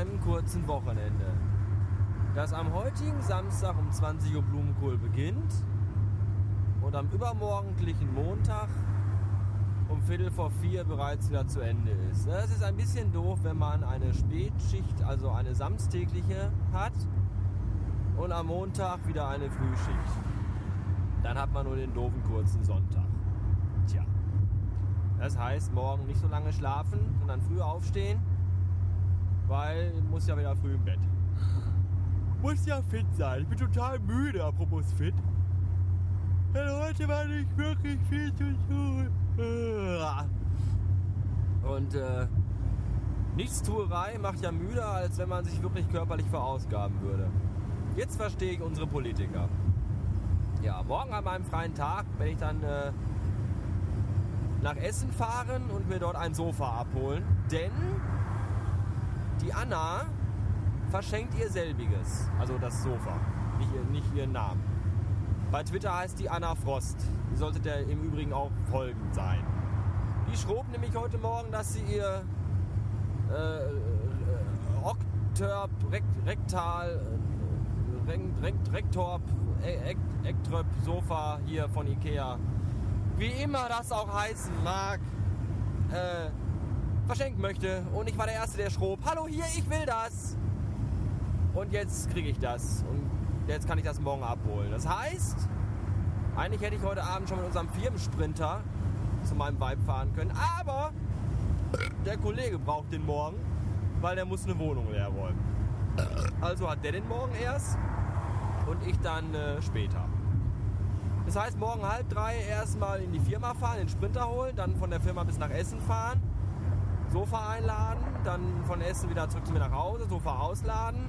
meinem kurzen Wochenende. Das am heutigen Samstag um 20 Uhr Blumenkohl beginnt und am übermorgendlichen Montag um Viertel vor vier bereits wieder zu Ende ist. Es ist ein bisschen doof, wenn man eine Spätschicht, also eine samstägliche hat und am Montag wieder eine Frühschicht. Dann hat man nur den doofen kurzen Sonntag. Tja. Das heißt, morgen nicht so lange schlafen, sondern früh aufstehen, weil ich muss ja wieder früh im Bett. Muss ja fit sein. Ich bin total müde, apropos fit. Denn heute war nicht wirklich viel zu tun. Und äh, Nichtstuerei macht ja müder, als wenn man sich wirklich körperlich verausgaben würde. Jetzt verstehe ich unsere Politiker. Ja, morgen an meinem freien Tag werde ich dann äh, nach Essen fahren und mir dort ein Sofa abholen. Denn die Anna verschenkt ihr selbiges. Also das Sofa, nicht, nicht ihren Namen. Bei Twitter heißt die Anna Frost. Die sollte der im Übrigen auch folgend sein. Die schrob nämlich heute Morgen, dass sie ihr äh, äh, Okterp, Rekt, Rektal, äh, Rekt, Rektorp, Ektröp Sofa hier von Ikea, wie immer das auch heißen mag, äh, verschenken möchte. Und ich war der Erste, der schrob, hallo hier, ich will das. Und jetzt kriege ich das. Und jetzt kann ich das morgen abholen. Das heißt, eigentlich hätte ich heute Abend schon mit unserem Firmensprinter zu meinem Vibe fahren können. Aber der Kollege braucht den morgen, weil der muss eine Wohnung leer räumen. Also hat der den morgen erst und ich dann äh, später. Das heißt, morgen halb drei erstmal in die Firma fahren, den Sprinter holen, dann von der Firma bis nach Essen fahren, Sofa einladen, dann von Essen wieder zurück zu mir nach Hause, Sofa ausladen,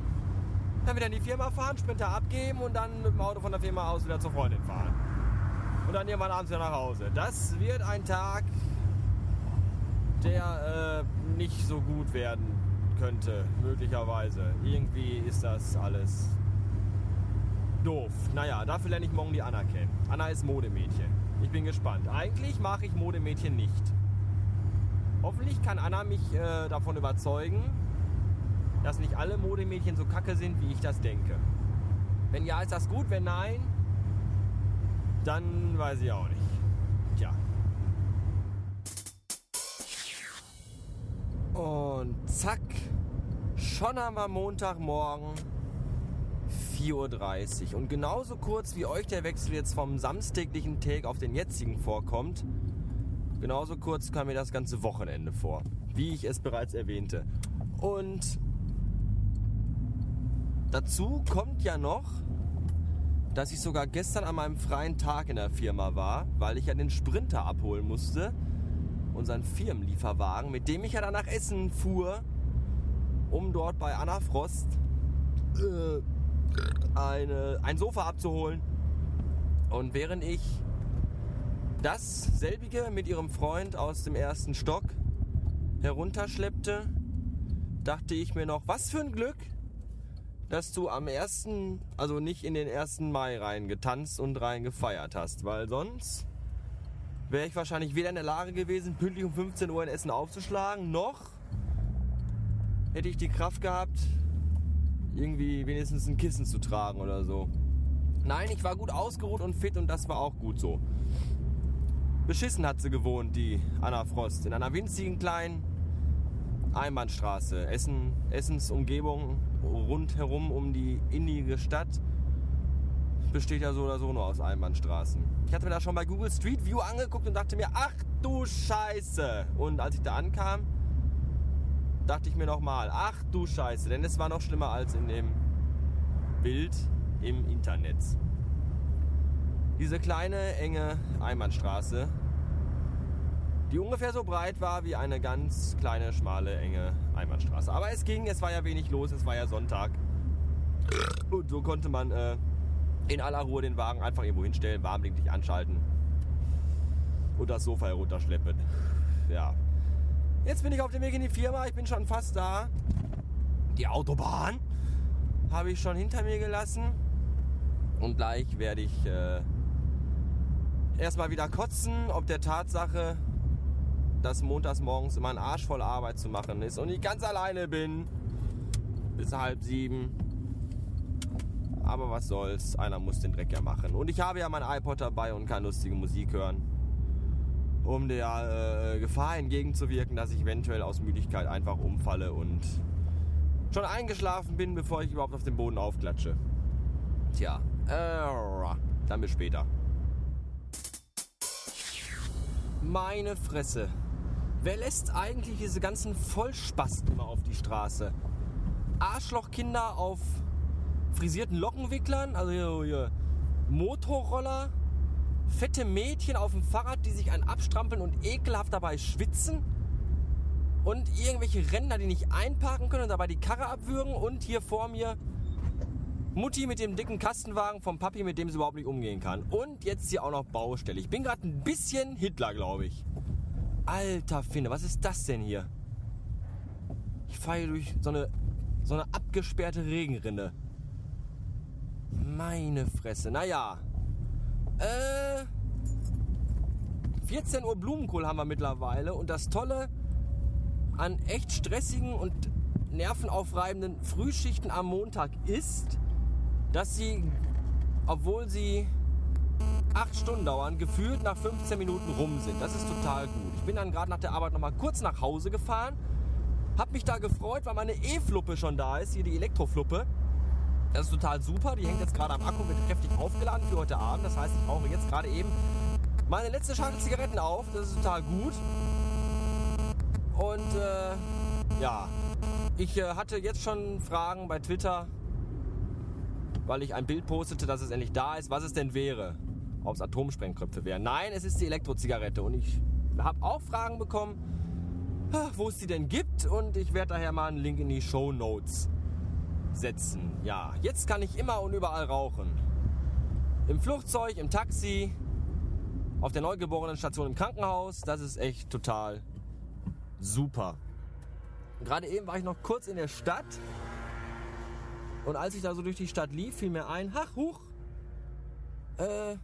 dann wieder in die Firma fahren, Sprinter abgeben und dann mit dem Auto von der Firma aus wieder zur Freundin fahren. Und dann irgendwann abends wieder nach Hause. Das wird ein Tag, der äh, nicht so gut werden könnte, möglicherweise. Irgendwie ist das alles doof. Naja, dafür lerne ich morgen die Anna kennen. Anna ist Modemädchen. Ich bin gespannt. Eigentlich mache ich Modemädchen nicht. Hoffentlich kann Anna mich äh, davon überzeugen, dass nicht alle Modemädchen so kacke sind, wie ich das denke. Wenn ja, ist das gut. Wenn nein, dann weiß ich auch nicht. Tja. Und zack, schon haben wir Montagmorgen 4.30 Uhr. Und genauso kurz wie euch der Wechsel jetzt vom samstäglichen Take auf den jetzigen vorkommt, genauso kurz kam mir das ganze Wochenende vor, wie ich es bereits erwähnte. Und dazu kommt ja noch, dass ich sogar gestern an meinem freien Tag in der Firma war, weil ich ja den Sprinter abholen musste, unseren Firmenlieferwagen, mit dem ich ja dann nach Essen fuhr, um dort bei Anna Frost äh, eine, ein Sofa abzuholen. Und während ich das selbige mit ihrem Freund aus dem ersten Stock herunterschleppte, dachte ich mir noch, was für ein Glück, dass du am ersten, also nicht in den ersten Mai rein getanzt und rein gefeiert hast, weil sonst wäre ich wahrscheinlich weder in der Lage gewesen, pünktlich um 15 Uhr in Essen aufzuschlagen, noch hätte ich die Kraft gehabt, irgendwie wenigstens ein Kissen zu tragen oder so. Nein, ich war gut ausgeruht und fit und das war auch gut so. Beschissen hat sie gewohnt, die Anna Frost, in einer winzigen kleinen Einbahnstraße. Essen, Essens rundherum um die innige Stadt besteht ja so oder so nur aus Einbahnstraßen. Ich hatte mir das schon bei Google Street View angeguckt und dachte mir, ach du Scheiße. Und als ich da ankam, dachte ich mir nochmal, ach du Scheiße, denn es war noch schlimmer als in dem Bild im Internet. Diese kleine, enge Einbahnstraße, die ungefähr so breit war wie eine ganz kleine, schmale, enge Einbahnstraße. Aber es ging, es war ja wenig los, es war ja Sonntag. Und so konnte man äh, in aller Ruhe den Wagen einfach irgendwo hinstellen, warmblinklich anschalten und das Sofa herunterschleppen. Ja, Jetzt bin ich auf dem Weg in die Firma, ich bin schon fast da. Die Autobahn habe ich schon hinter mir gelassen. Und gleich werde ich äh, erstmal wieder kotzen, ob der Tatsache, dass montags morgens immer ein Arsch voll Arbeit zu machen ist und ich ganz alleine bin. bis halb sieben. Aber was soll's, einer muss den Dreck ja machen. Und ich habe ja mein iPod dabei und kann lustige Musik hören. Um der äh, Gefahr entgegenzuwirken, dass ich eventuell aus Müdigkeit einfach umfalle und schon eingeschlafen bin, bevor ich überhaupt auf den Boden aufklatsche. Tja, äh, dann bis später. Meine Fresse. Wer lässt eigentlich diese ganzen Vollspasten immer auf die Straße? Arschlochkinder auf frisierten Lockenwicklern, also hier, Motorroller, fette Mädchen auf dem Fahrrad, die sich einen abstrampeln und ekelhaft dabei schwitzen und irgendwelche Ränder, die nicht einparken können und dabei die Karre abwürgen und hier vor mir Mutti mit dem dicken Kastenwagen vom Papi, mit dem sie überhaupt nicht umgehen kann. Und jetzt hier auch noch Baustelle. Ich bin gerade ein bisschen Hitler, glaube ich. Alter Finne, was ist das denn hier? Ich fahre durch so eine, so eine abgesperrte Regenrinne. Meine Fresse. Naja. Äh. 14 Uhr Blumenkohl haben wir mittlerweile. Und das Tolle an echt stressigen und nervenaufreibenden Frühschichten am Montag ist, dass sie, obwohl sie acht Stunden dauern, gefühlt nach 15 Minuten rum sind. Das ist total gut. Ich bin dann gerade nach der Arbeit nochmal kurz nach Hause gefahren, hab mich da gefreut, weil meine E-Fluppe schon da ist, hier die Elektrofluppe. Das ist total super. Die hängt jetzt gerade am Akku, wird kräftig aufgeladen für heute Abend. Das heißt, ich brauche jetzt gerade eben meine letzte Schachtel Zigaretten auf. Das ist total gut. Und äh, ja, ich äh, hatte jetzt schon Fragen bei Twitter, weil ich ein Bild postete, dass es endlich da ist, was es denn wäre. Ob es Atomsprengköpfe wären. Nein, es ist die Elektrozigarette. Und ich habe auch Fragen bekommen, wo es die denn gibt. Und ich werde daher mal einen Link in die Show Notes setzen. Ja, jetzt kann ich immer und überall rauchen. Im Flugzeug, im Taxi, auf der Neugeborenenstation im Krankenhaus. Das ist echt total super. Gerade eben war ich noch kurz in der Stadt und als ich da so durch die Stadt lief, fiel mir ein, ach, huch, äh,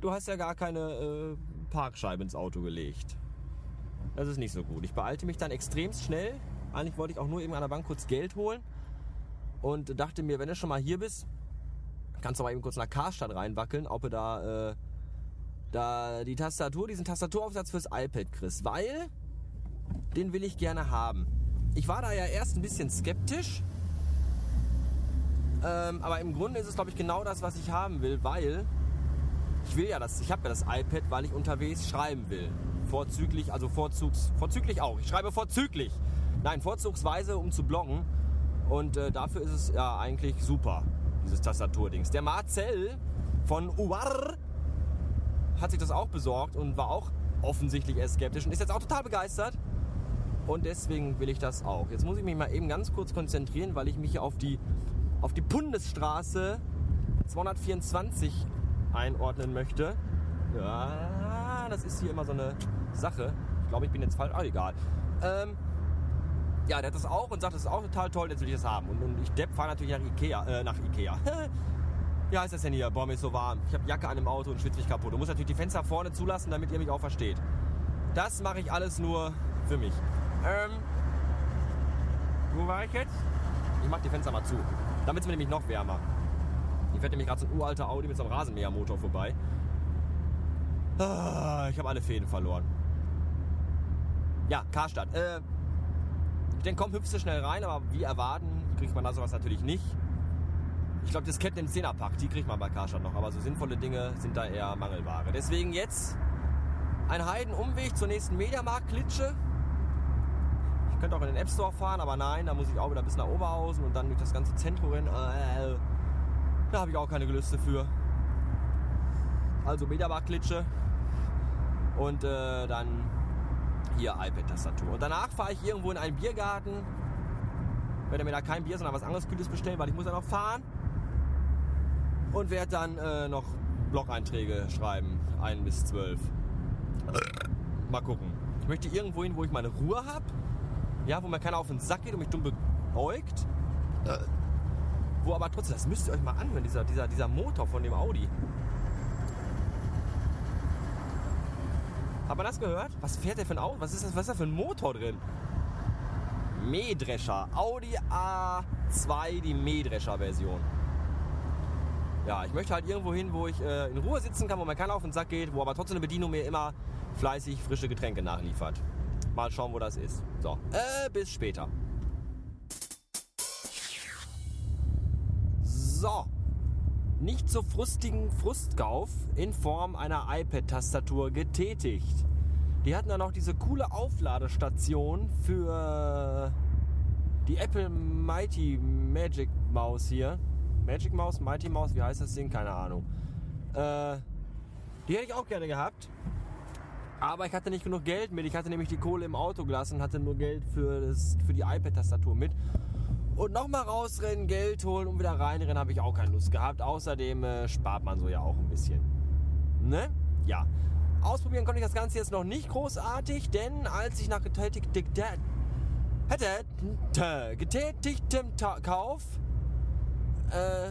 du hast ja gar keine äh, Parkscheibe ins Auto gelegt. Das ist nicht so gut. Ich beeilte mich dann extremst schnell. Eigentlich wollte ich auch nur eben an der Bank kurz Geld holen und dachte mir, wenn du schon mal hier bist, kannst du mal eben kurz nach Karstadt reinwackeln, ob du da, äh, da die Tastatur, diesen Tastaturaufsatz fürs iPad kriegst, weil den will ich gerne haben. Ich war da ja erst ein bisschen skeptisch, ähm, aber im Grunde ist es, glaube ich, genau das, was ich haben will, weil ich will ja das, ich habe ja das iPad, weil ich unterwegs schreiben will. Vorzüglich, also vorzugs, vorzüglich auch. Ich schreibe vorzüglich. Nein, vorzugsweise, um zu bloggen. Und äh, dafür ist es ja eigentlich super, dieses Tastaturdings. Der Marcel von UAR hat sich das auch besorgt und war auch offensichtlich eher skeptisch und ist jetzt auch total begeistert. Und deswegen will ich das auch. Jetzt muss ich mich mal eben ganz kurz konzentrieren, weil ich mich auf die, auf die Bundesstraße 224 einordnen möchte. Ja, das ist hier immer so eine Sache. Ich glaube, ich bin jetzt falsch. Ah, egal. Ähm, ja, der hat das auch und sagt, das ist auch total toll, jetzt will ich das haben. Und, und ich Depp fahre natürlich nach Ikea. Äh, nach Ikea. Wie heißt das denn hier? Boah, mir ist so warm. Ich habe Jacke an dem Auto und schwitze mich kaputt. Du musst natürlich die Fenster vorne zulassen, damit ihr mich auch versteht. Das mache ich alles nur für mich. Ähm, wo war ich jetzt? Ich mache die Fenster mal zu. Wird es mir nämlich noch wärmer. Ich fährt nämlich gerade so ein uralter Audi mit so einem Rasenmähermotor vorbei. Ah, ich habe alle Fäden verloren. Ja, Karstadt. Äh, ich denke, komm, hüpfst du schnell rein, aber wie erwarten, kriegt man da sowas natürlich nicht. Ich glaube, das Ketten im Zehnerpack, die kriegt man bei Karstadt noch, aber so sinnvolle Dinge sind da eher Mangelware. Deswegen jetzt ein Heidenumweg zur nächsten Mediamarkt-Klitsche. Ich könnte auch in den App Store fahren, aber nein, da muss ich auch wieder bis nach Oberhausen und dann durch das ganze Zentrum rennen. Äh, da habe ich auch keine Gelüste für. Also Mediamarkt-Klitsche und äh, dann hier iPad-Tastatur. Und danach fahre ich irgendwo in einen Biergarten, werde mir da kein Bier, sondern was anderes Kühles bestellen, weil ich muss ja noch fahren. Und werde dann äh, noch Blog-Einträge schreiben, 1 bis 12. Mal gucken. Ich möchte irgendwo hin, wo ich meine Ruhe habe. Ja, wo mir keiner auf den Sack geht und mich dumm beäugt. Wo aber trotzdem, das müsst ihr euch mal anhören, dieser, dieser, dieser Motor von dem Audi. Hat man das gehört? Was fährt der für ein Auto? Was ist das? Was ist da für ein Motor drin? Mähdrescher. Audi 2, die Mähdrescher-Version. Ja, ich möchte halt irgendwo hin, wo ich äh, in Ruhe sitzen kann, wo mir keiner auf den Sack geht, wo aber trotzdem eine Bedienung mir immer fleißig frische Getränke nachliefert. Mal schauen, wo das ist. So, äh, bis später. So, nicht so frustigen Frustkauf in Form einer iPad-Tastatur getätigt. Die hatten dann auch diese coole Aufladestation für die Apple Mighty Magic Maus hier. Magic Maus, Mighty Maus, wie heißt das Ding? Keine Ahnung. Äh, die hätte ich auch gerne gehabt. Aber ich hatte nicht genug Geld mit. Ich hatte nämlich die Kohle im Auto gelassen und hatte nur Geld für, das, für die iPad-Tastatur mit. Und nochmal rausrennen, Geld holen und wieder reinrennen, habe ich auch keine Lust gehabt. Außerdem äh, spart man so ja auch ein bisschen. Ne? Ja. Ausprobieren konnte ich das Ganze jetzt noch nicht großartig, denn als ich nach getätigtem, getätigtem Kauf äh,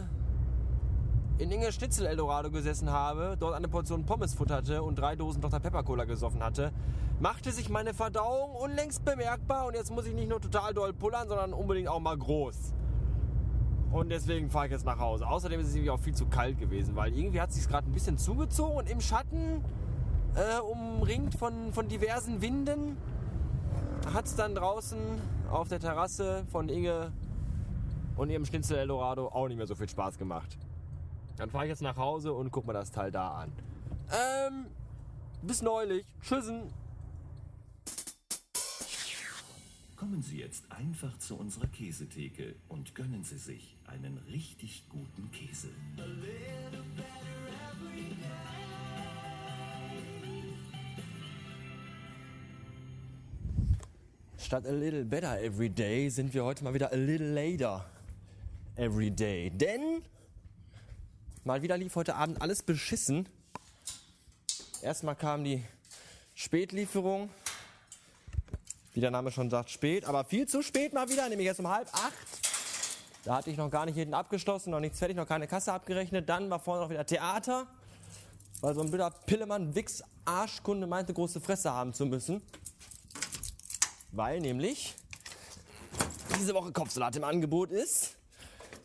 in Inge Schnitzel Eldorado gesessen habe, dort eine Portion Pommes futterte und drei Dosen Dr. Pepper Cola gesoffen hatte, machte sich meine Verdauung unlängst bemerkbar und jetzt muss ich nicht nur total doll pullern, sondern unbedingt auch mal groß. Und deswegen fahre ich jetzt nach Hause. Außerdem ist es irgendwie auch viel zu kalt gewesen, weil irgendwie hat es sich gerade ein bisschen zugezogen und im Schatten, äh, umringt von, von diversen Winden, hat es dann draußen auf der Terrasse von Inge und ihrem Schnitzel Eldorado auch nicht mehr so viel Spaß gemacht. Dann fahre ich jetzt nach Hause und guck mir das Teil da an. Ähm, bis neulich. Tschüssen. Kommen Sie jetzt einfach zu unserer Käsetheke und gönnen Sie sich einen richtig guten Käse. Statt a little better every day sind wir heute mal wieder a little later every day. Denn mal wieder lief heute Abend alles beschissen. Erstmal kam die Spätlieferung. Wie der Name schon sagt, spät, aber viel zu spät mal wieder, nämlich erst um halb acht. Da hatte ich noch gar nicht jeden abgeschlossen, noch nichts fertig, noch keine Kasse abgerechnet. Dann war vorne noch wieder Theater, weil so ein blöder Pillemann, Wix, Arschkunde meinte, große Fresse haben zu müssen. Weil nämlich diese Woche Kopfsalat im Angebot ist.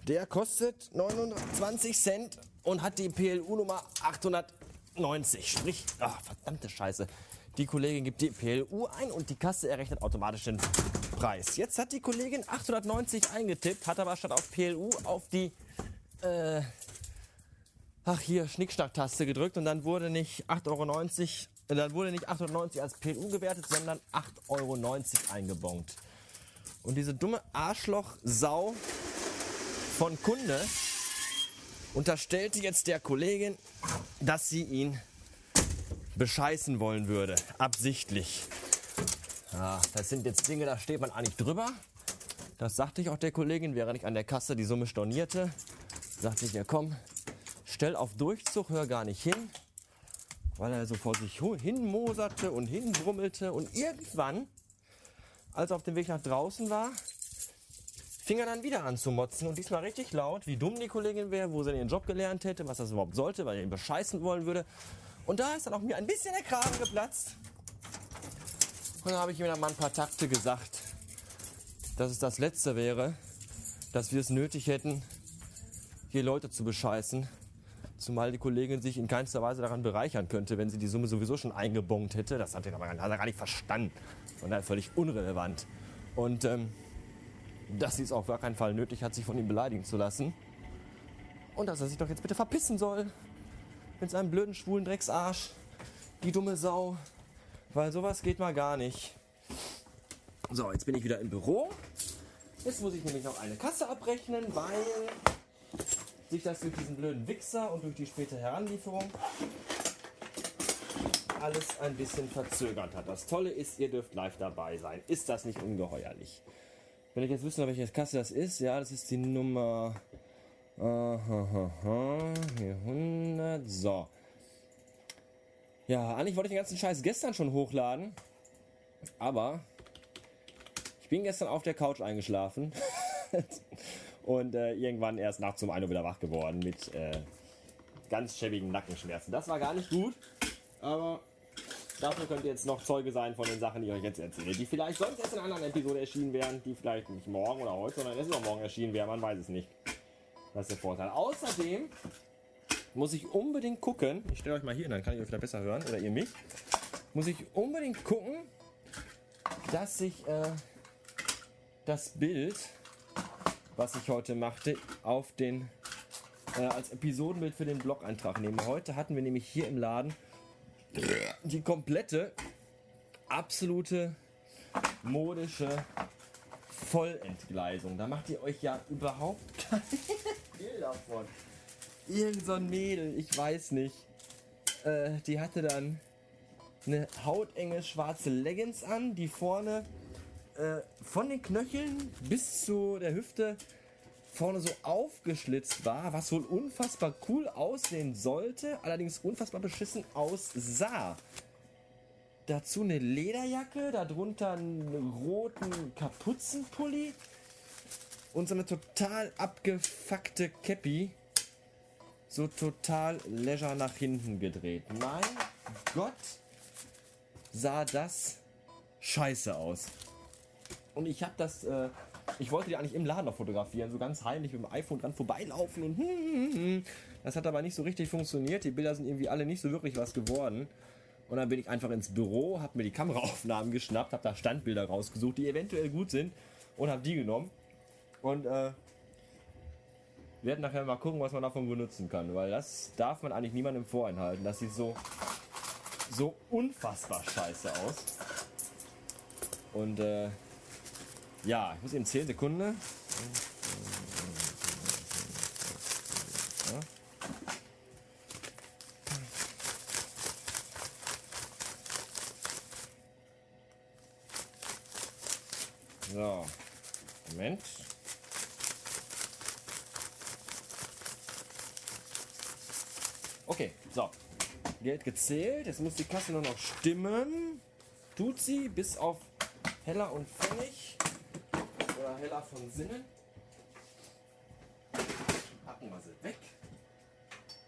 Der kostet 29 Cent und hat die PLU-Nummer 890. Sprich, ach, verdammte Scheiße. Die Kollegin gibt die PLU ein und die Kasse errechnet automatisch den Preis. Jetzt hat die Kollegin 890 eingetippt, hat aber statt auf PLU auf die äh, ach hier Schnickschnack-Taste gedrückt und dann wurde nicht 8,90 Euro, äh, dann wurde nicht 890 als PLU gewertet, sondern 8,90 Euro eingebongt. Und diese dumme Arschloch-Sau von Kunde unterstellte jetzt der Kollegin, dass sie ihn bescheißen wollen würde. Absichtlich. Ja, das sind jetzt Dinge, da steht man eigentlich drüber. Das sagte ich auch der Kollegin, während ich an der Kasse die Summe stornierte. Sagte ich, ja komm, stell auf Durchzug, hör gar nicht hin. Weil er so vor sich hin moserte und hinbrummelte. Und irgendwann, als er auf dem Weg nach draußen war, fing er dann wieder an zu motzen und diesmal richtig laut, wie dumm die Kollegin wäre, wo sie ihren Job gelernt hätte, was das überhaupt sollte, weil er ihn bescheißen wollen würde. Und da ist dann auch mir ein bisschen der Kragen geplatzt. Und dann habe ich ihm dann mal ein paar Takte gesagt, dass es das Letzte wäre, dass wir es nötig hätten, hier Leute zu bescheißen. Zumal die Kollegin sich in keinster Weise daran bereichern könnte, wenn sie die Summe sowieso schon eingebongt hätte. Das hat er aber gar nicht verstanden. Von daher völlig unrelevant. Und ähm, dass sie es auf gar keinen Fall nötig hat, sich von ihm beleidigen zu lassen. Und dass er sich doch jetzt bitte verpissen soll. Mit seinem blöden, schwulen Drecksarsch. Die dumme Sau. Weil sowas geht mal gar nicht. So, jetzt bin ich wieder im Büro. Jetzt muss ich nämlich noch eine Kasse abrechnen, weil sich das durch diesen blöden Wichser und durch die späte Heranlieferung alles ein bisschen verzögert hat. Das Tolle ist, ihr dürft live dabei sein. Ist das nicht ungeheuerlich? Wenn ich jetzt wissen, welche Kasse das ist, ja, das ist die Nummer aha, hier 100. So. Ja, eigentlich wollte ich den ganzen Scheiß gestern schon hochladen, aber ich bin gestern auf der Couch eingeschlafen und äh, irgendwann erst nachts um 1 Uhr wieder wach geworden mit äh, ganz schäbigen Nackenschmerzen. Das war gar nicht gut, aber Dafür könnt ihr jetzt noch Zeuge sein von den Sachen, die ich euch jetzt erzähle, die vielleicht sonst erst in einer anderen Episode erschienen wären, die vielleicht nicht morgen oder heute, sondern erst morgen erschienen wären, man weiß es nicht. Das ist der Vorteil. Außerdem muss ich unbedingt gucken, ich stelle euch mal hier, dann kann ich euch vielleicht besser hören, oder ihr mich, muss ich unbedingt gucken, dass ich äh, das Bild, was ich heute machte, auf den äh, als Episodenbild für den Blog-Eintrag nehme. Heute hatten wir nämlich hier im Laden die komplette, absolute modische Vollentgleisung. Da macht ihr euch ja überhaupt keine Bilder von. Irgend so ein Mädel, ich weiß nicht. Äh, die hatte dann eine hautenge schwarze Leggings an, die vorne äh, von den Knöcheln bis zu der Hüfte vorne so aufgeschlitzt war, was wohl unfassbar cool aussehen sollte, allerdings unfassbar beschissen aussah. Dazu eine Lederjacke, darunter einen roten Kapuzenpulli und so eine total abgefuckte Cappy. So total leisure nach hinten gedreht. Mein Gott, sah das scheiße aus. Und ich habe das äh, ich wollte die eigentlich im Laden noch fotografieren, so ganz heimlich mit dem iPhone dran vorbeilaufen und hm, hm, hm. das hat aber nicht so richtig funktioniert. Die Bilder sind irgendwie alle nicht so wirklich was geworden. Und dann bin ich einfach ins Büro, habe mir die Kameraaufnahmen geschnappt, habe da Standbilder rausgesucht, die eventuell gut sind und habe die genommen. Und äh, werden nachher mal gucken, was man davon benutzen kann, weil das darf man eigentlich niemandem vorenthalten. Das sieht so so unfassbar scheiße aus. Und äh, ja, ich muss eben 10 Sekunden. So, Moment. Okay, so. Geld gezählt. Jetzt muss die Kasse nur noch stimmen. Tut sie bis auf Heller und Pfennig oder heller von Sinnen. Packen wir sie weg.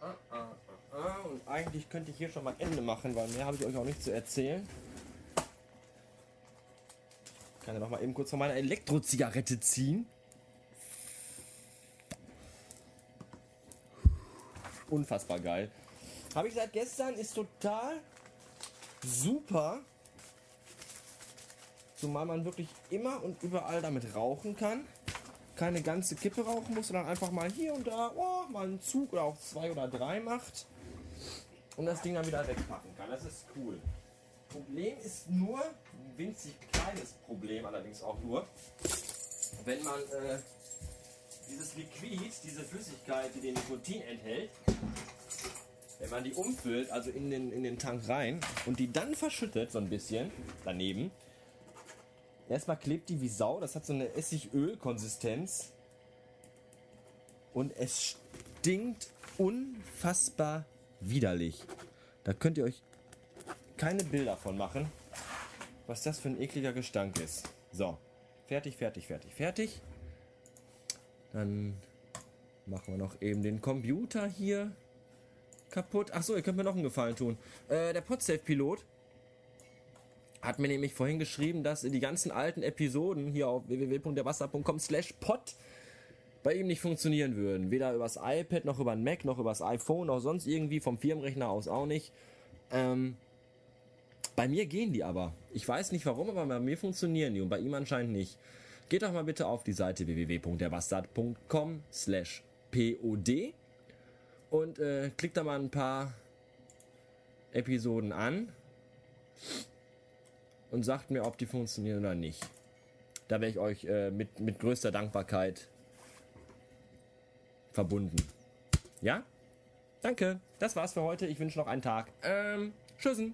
Ah, ah, ah, ah. Und eigentlich könnte ich hier schon mal Ende machen, weil mehr habe ich euch auch nicht zu erzählen. Ich kann ja noch mal eben kurz von meiner Elektrozigarette ziehen. Unfassbar geil. Habe ich seit gestern, ist total super. Zumal man wirklich immer und überall damit rauchen kann. Keine ganze Kippe rauchen muss, sondern einfach mal hier und da oh, mal einen Zug oder auch zwei oder drei macht. Und das Ding dann wieder wegpacken kann. Das ist cool. Problem ist nur, ein winzig kleines Problem allerdings auch nur, wenn man äh, dieses Liquid, diese Flüssigkeit, die den Nikotin enthält, wenn man die umfüllt, also in den, in den Tank rein und die dann verschüttet, so ein bisschen daneben, Erstmal klebt die wie Sau, das hat so eine Essigöl-Konsistenz. Und es stinkt unfassbar widerlich. Da könnt ihr euch keine Bilder von machen, was das für ein ekliger Gestank ist. So, fertig, fertig, fertig, fertig. Dann machen wir noch eben den Computer hier kaputt. Achso, ihr könnt mir noch einen Gefallen tun. Äh, der Podsafe-Pilot hat mir nämlich vorhin geschrieben, dass die ganzen alten Episoden hier auf www.derwasser.com slash pod bei ihm nicht funktionieren würden. Weder übers iPad, noch über ein Mac, noch übers iPhone, noch sonst irgendwie vom Firmenrechner aus auch nicht. Ähm, bei mir gehen die aber. Ich weiß nicht warum, aber bei mir funktionieren die und bei ihm anscheinend nicht. Geht doch mal bitte auf die Seite www.derwastard.com slash pod und äh, klickt da mal ein paar Episoden an und sagt mir, ob die funktionieren oder nicht. Da wäre ich euch äh, mit, mit größter Dankbarkeit verbunden. Ja? Danke. Das war's für heute. Ich wünsche noch einen Tag. Ähm, tschüssen.